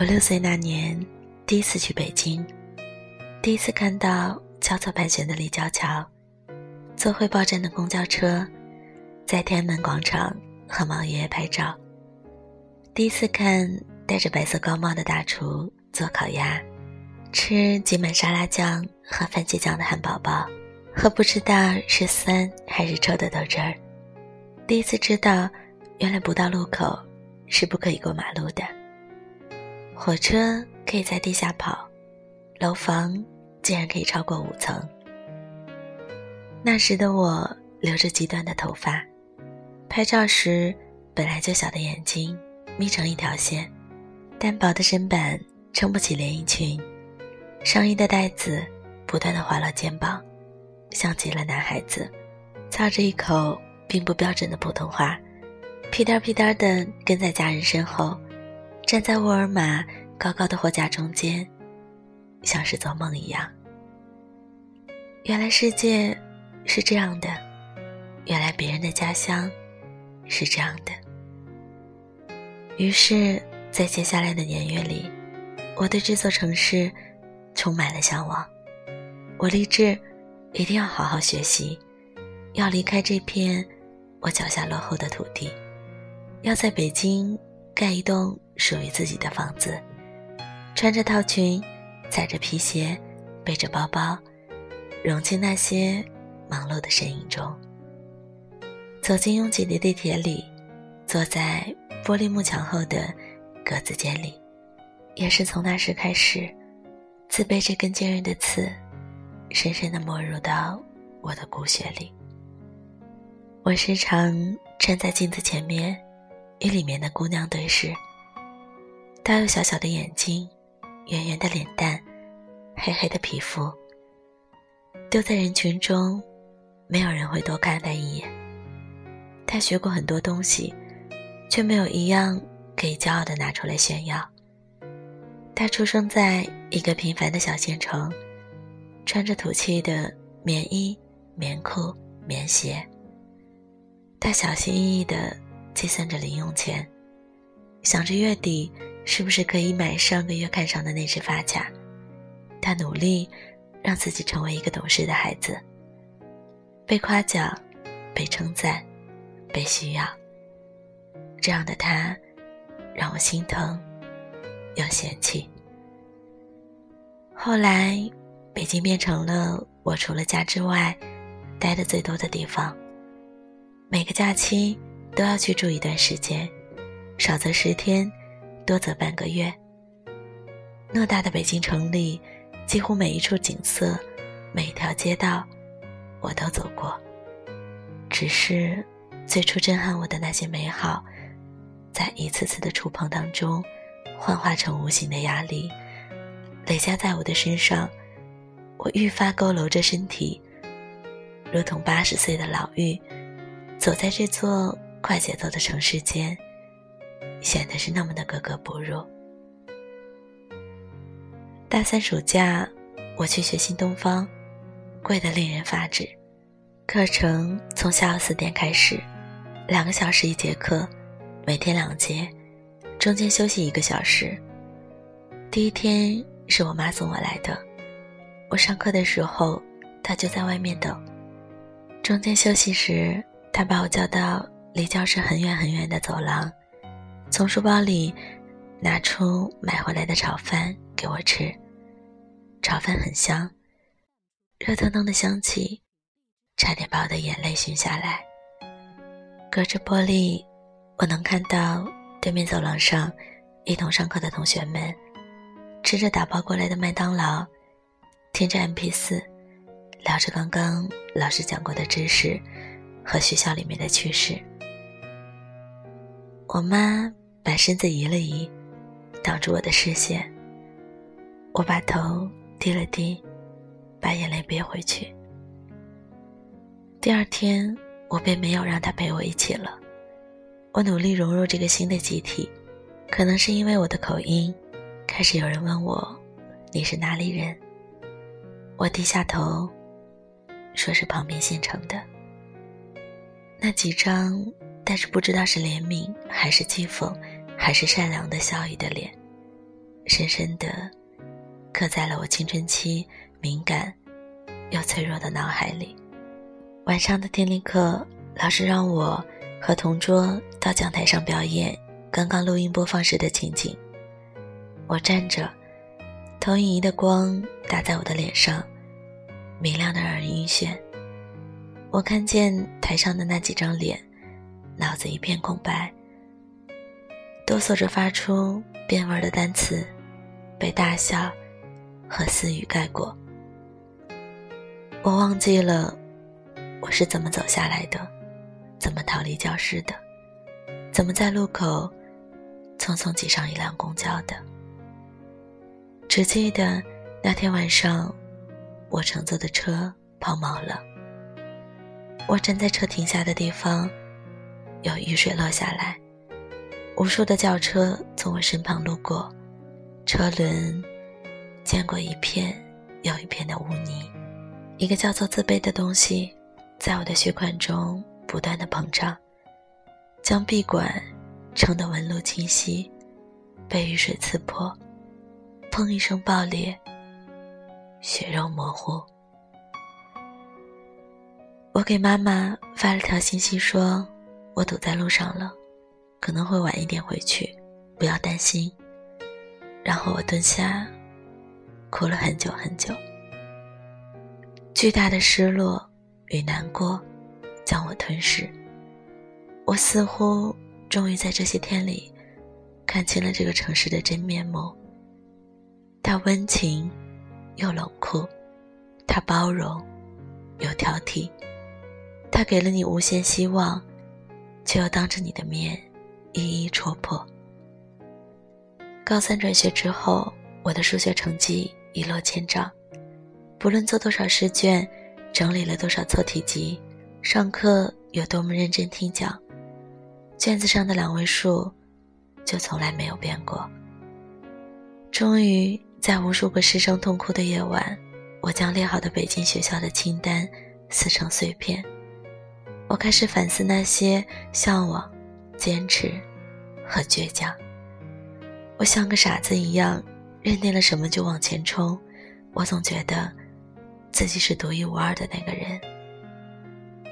我六岁那年，第一次去北京，第一次看到交错盘旋的立交桥，坐汇报站的公交车，在天安门广场和毛爷爷拍照。第一次看戴着白色高帽的大厨做烤鸭，吃挤满沙拉酱和番茄酱的汉堡包，喝不知道是酸还是臭的豆汁儿。第一次知道，原来不到路口是不可以过马路的。火车可以在地下跑，楼房竟然可以超过五层。那时的我留着极短的头发，拍照时本来就小的眼睛眯成一条线，单薄的身板撑不起连衣裙，上衣的带子不断的滑落肩膀，像极了男孩子，操着一口并不标准的普通话，屁颠屁颠的跟在家人身后。站在沃尔玛高高的货架中间，像是做梦一样。原来世界是这样的，原来别人的家乡是这样的。于是，在接下来的年月里，我对这座城市充满了向往。我立志一定要好好学习，要离开这片我脚下落后的土地，要在北京盖一栋。属于自己的房子，穿着套裙，踩着皮鞋，背着包包，融进那些忙碌的身影中。走进拥挤的地铁里，坐在玻璃幕墙后的格子间里，也是从那时开始，自卑这根尖锐的刺，深深的没入到我的骨血里。我时常站在镜子前面，与里面的姑娘对视。她有小小的眼睛，圆圆的脸蛋，黑黑的皮肤。丢在人群中，没有人会多看他一眼。他学过很多东西，却没有一样可以骄傲的拿出来炫耀。他出生在一个平凡的小县城，穿着土气的棉衣、棉裤、棉鞋。他小心翼翼的计算着零用钱，想着月底。是不是可以买上个月看上的那只发卡？他努力让自己成为一个懂事的孩子。被夸奖，被称赞，被需要。这样的他，让我心疼又嫌弃。后来，北京变成了我除了家之外待的最多的地方。每个假期都要去住一段时间，少则十天。多则半个月。偌大的北京城里，几乎每一处景色，每一条街道，我都走过。只是最初震撼我的那些美好，在一次次的触碰当中，幻化成无形的压力，累加在我的身上。我愈发佝偻着身体，如同八十岁的老妪，走在这座快节奏的城市间。显得是那么的格格不入。大三暑假，我去学新东方，贵得令人发指。课程从下午四点开始，两个小时一节课，每天两节，中间休息一个小时。第一天是我妈送我来的，我上课的时候，她就在外面等。中间休息时，她把我叫到离教室很远很远的走廊。从书包里拿出买回来的炒饭给我吃，炒饭很香，热腾腾的香气，差点把我的眼泪熏下来。隔着玻璃，我能看到对面走廊上一同上课的同学们，吃着打包过来的麦当劳，听着 MP4，聊着刚刚老师讲过的知识和学校里面的趣事。我妈。把身子移了移，挡住我的视线。我把头低了低，把眼泪憋回去。第二天，我便没有让他陪我一起了。我努力融入这个新的集体，可能是因为我的口音，开始有人问我：“你是哪里人？”我低下头，说是旁边县城的。那几张但是不知道是怜悯还是讥讽。还是善良的笑意的脸，深深的刻在了我青春期敏感又脆弱的脑海里。晚上的听力课，老师让我和同桌到讲台上表演刚刚录音播放时的情景。我站着，投影仪的光打在我的脸上，明亮的让人晕眩。我看见台上的那几张脸，脑子一片空白，哆嗦着发出变味的单词，被大笑和私语盖过。我忘记了我是怎么走下来的，怎么逃离教室的，怎么在路口匆匆挤上一辆公交的。只记得那天晚上，我乘坐的车抛锚了。我站在车停下的地方，有雨水落下来，无数的轿车从我身旁路过，车轮溅过一片又一片的污泥。一个叫做自卑的东西，在我的血管中不断的膨胀，将闭管撑得纹路清晰，被雨水刺破。砰一声爆裂，血肉模糊。我给妈妈发了条信息，说我堵在路上了，可能会晚一点回去，不要担心。然后我蹲下，哭了很久很久。巨大的失落与难过将我吞噬。我似乎终于在这些天里，看清了这个城市的真面目。他温情，又冷酷；他包容，又挑剔；他给了你无限希望，却又当着你的面一一戳破。高三转学之后，我的数学成绩一落千丈，不论做多少试卷，整理了多少错题集，上课有多么认真听讲，卷子上的两位数，就从来没有变过。终于。在无数个失声痛哭的夜晚，我将列好的北京学校的清单撕成碎片。我开始反思那些向往、坚持和倔强。我像个傻子一样，认定了什么就往前冲。我总觉得自己是独一无二的那个人。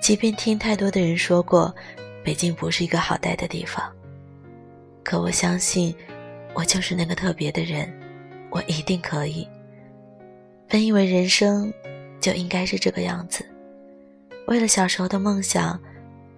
即便听太多的人说过，北京不是一个好待的地方，可我相信，我就是那个特别的人。我一定可以。本以为人生就应该是这个样子，为了小时候的梦想，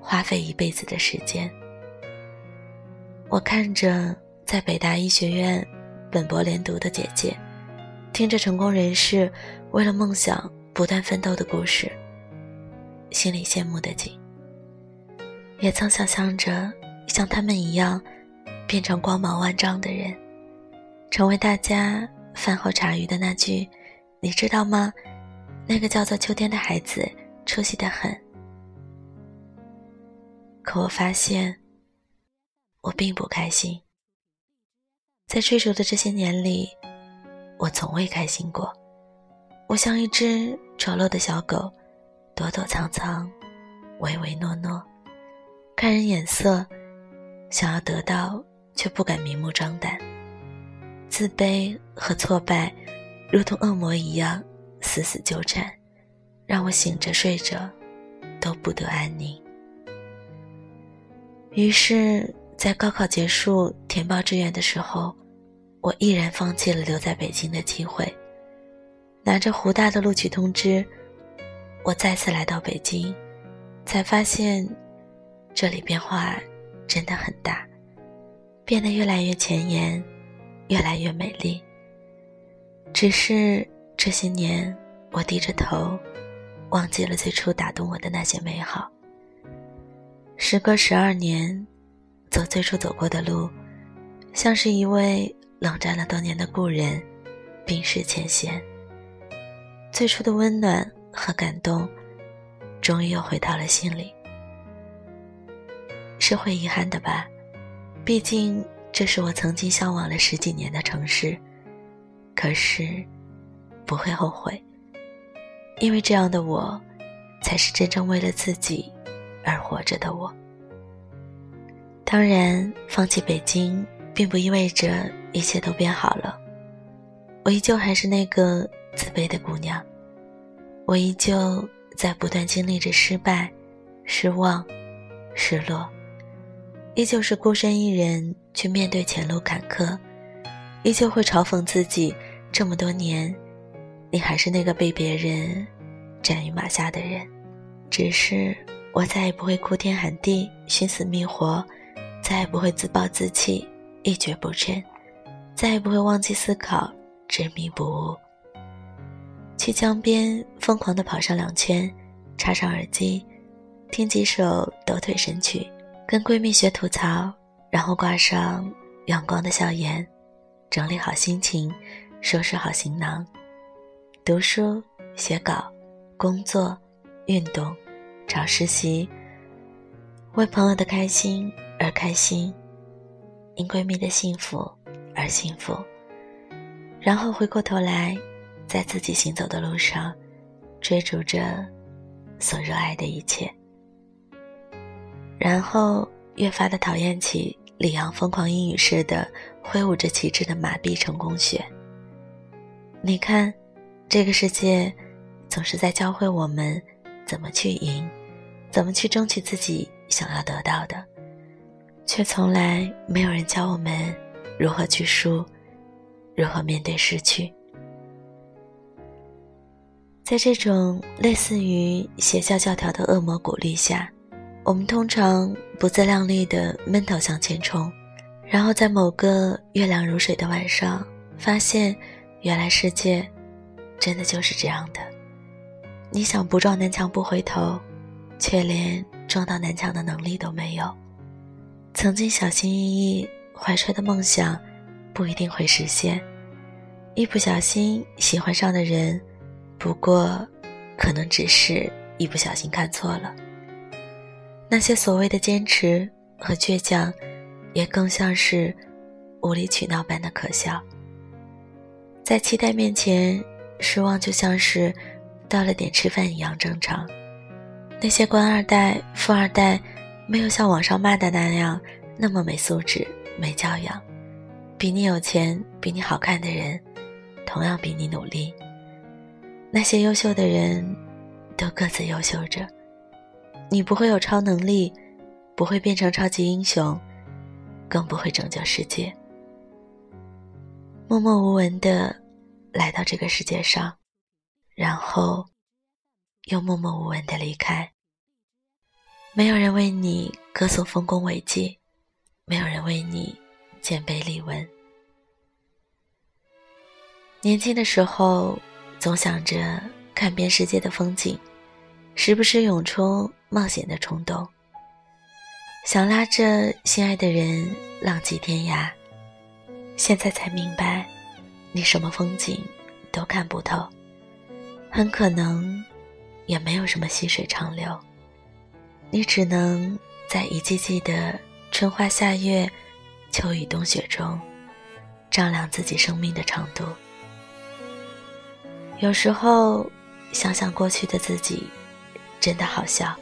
花费一辈子的时间。我看着在北大医学院本博连读的姐姐，听着成功人士为了梦想不断奋斗的故事，心里羡慕的紧。也曾想象着像他们一样，变成光芒万丈的人。成为大家饭后茶余的那句，你知道吗？那个叫做秋天的孩子出息的很。可我发现，我并不开心。在追逐的这些年里，我从未开心过。我像一只丑陋的小狗，躲躲藏藏，唯唯诺诺，看人眼色，想要得到，却不敢明目张胆。自卑和挫败，如同恶魔一样死死纠缠，让我醒着睡着都不得安宁。于是，在高考结束填报志愿的时候，我毅然放弃了留在北京的机会。拿着湖大的录取通知，我再次来到北京，才发现这里变化真的很大，变得越来越前沿。越来越美丽。只是这些年，我低着头，忘记了最初打动我的那些美好。时隔十二年，走最初走过的路，像是一位冷战了多年的故人，冰释前嫌。最初的温暖和感动，终于又回到了心里。是会遗憾的吧？毕竟。这是我曾经向往了十几年的城市，可是不会后悔，因为这样的我，才是真正为了自己而活着的我。当然，放弃北京并不意味着一切都变好了，我依旧还是那个自卑的姑娘，我依旧在不断经历着失败、失望、失落，依旧是孤身一人去面对前路坎坷，依旧会嘲讽自己这么多年，你还是那个被别人斩于马下的人，只是我再也不会哭天喊地、寻死觅活。再也不会自暴自弃、一蹶不振，再也不会忘记思考、执迷不悟。去江边疯狂地跑上两圈，插上耳机，听几首抖腿神曲，跟闺蜜学吐槽，然后挂上阳光的笑颜，整理好心情，收拾好行囊，读书、写稿、工作、运动、找实习，为朋友的开心。而开心，因闺蜜的幸福而幸福，然后回过头来，在自己行走的路上，追逐着所热爱的一切，然后越发的讨厌起李阳疯狂英语式的挥舞着旗帜的麻痹成功学。你看，这个世界总是在教会我们怎么去赢，怎么去争取自己想要得到的。却从来没有人教我们如何去输，如何面对失去。在这种类似于邪教教条的恶魔鼓励下，我们通常不自量力地闷头向前冲，然后在某个月亮如水的晚上，发现原来世界真的就是这样的。你想不撞南墙不回头，却连撞到南墙的能力都没有。曾经小心翼翼怀揣的梦想，不一定会实现。一不小心喜欢上的人，不过，可能只是一不小心看错了。那些所谓的坚持和倔强，也更像是无理取闹般的可笑。在期待面前，失望就像是到了点吃饭一样正常。那些官二代、富二代。没有像网上骂的那样那么没素质、没教养，比你有钱、比你好看的人，同样比你努力。那些优秀的人，都各自优秀着。你不会有超能力，不会变成超级英雄，更不会拯救世界。默默无闻的来到这个世界上，然后又默默无闻的离开。没有人为你歌颂丰功伟绩，没有人为你荐碑立文。年轻的时候，总想着看遍世界的风景，时不时涌出冒险的冲动，想拉着心爱的人浪迹天涯。现在才明白，你什么风景都看不透，很可能也没有什么细水长流。你只能在一季季的春花夏月、秋雨冬雪中，丈量自己生命的长度。有时候想想过去的自己，真的好笑。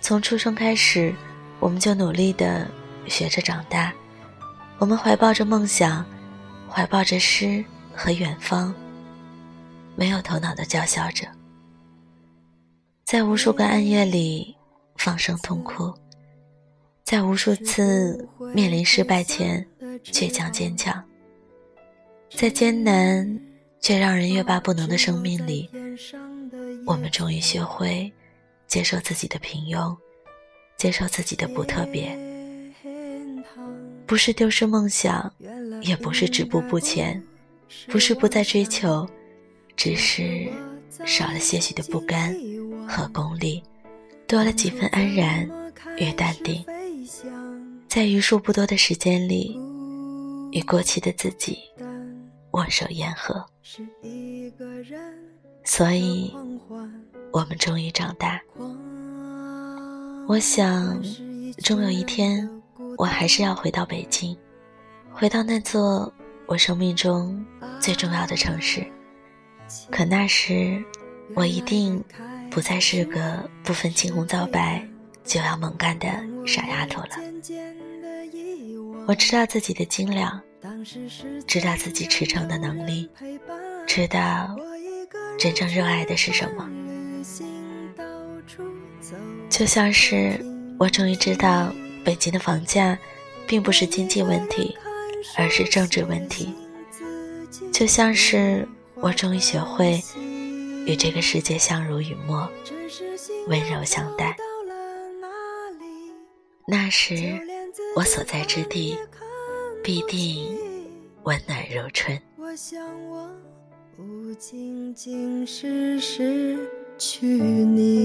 从出生开始，我们就努力的学着长大，我们怀抱着梦想，怀抱着诗和远方，没有头脑的叫嚣着，在无数个暗夜里。放声痛哭，在无数次面临失败前倔强坚强，在艰难却让人欲罢不能的生命里，我们终于学会接受自己的平庸，接受自己的不特别。不是丢失梦想，也不是止步不前，不是不再追求，只是少了些许的不甘和功利。多了几分安然与淡定，在余数不多的时间里，与过去的自己握手言和。所以，我们终于长大。我想，终有一天，我还是要回到北京，回到那座我生命中最重要的城市。可那时，我一定。不再是个不分青红皂白就要猛干的傻丫头了。我知道自己的斤两，知道自己驰骋的能力，知道真正热爱的是什么。就像是我终于知道，北京的房价并不是经济问题，而是政治问题。就像是我终于学会与这个世界相濡以沫，温柔相待。那时，我所在之地必定温暖如春。我想，我不仅仅是失去你。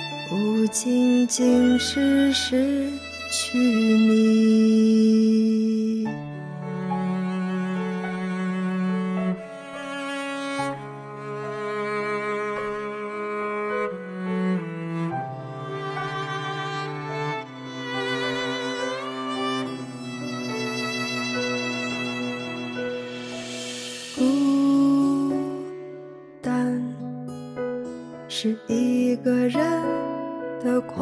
不仅仅是失去你。孤单是一个人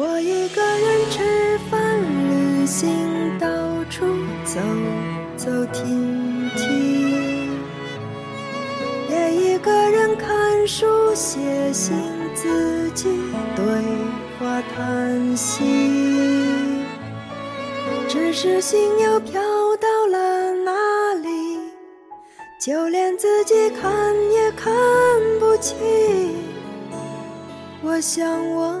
我一个人吃饭、旅行，到处走走停停，也一个人看书、写信，自己对话、叹息。只是心又飘到了哪里？就连自己看也看不清。我想，我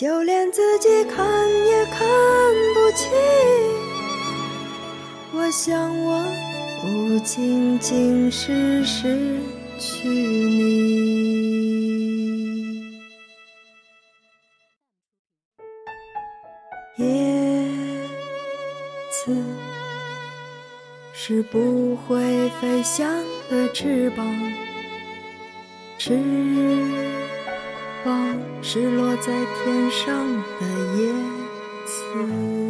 就连自己看也看不清。我想，我不仅仅是失去你。叶子是不会飞翔的翅膀。翅光是落在天上的叶子。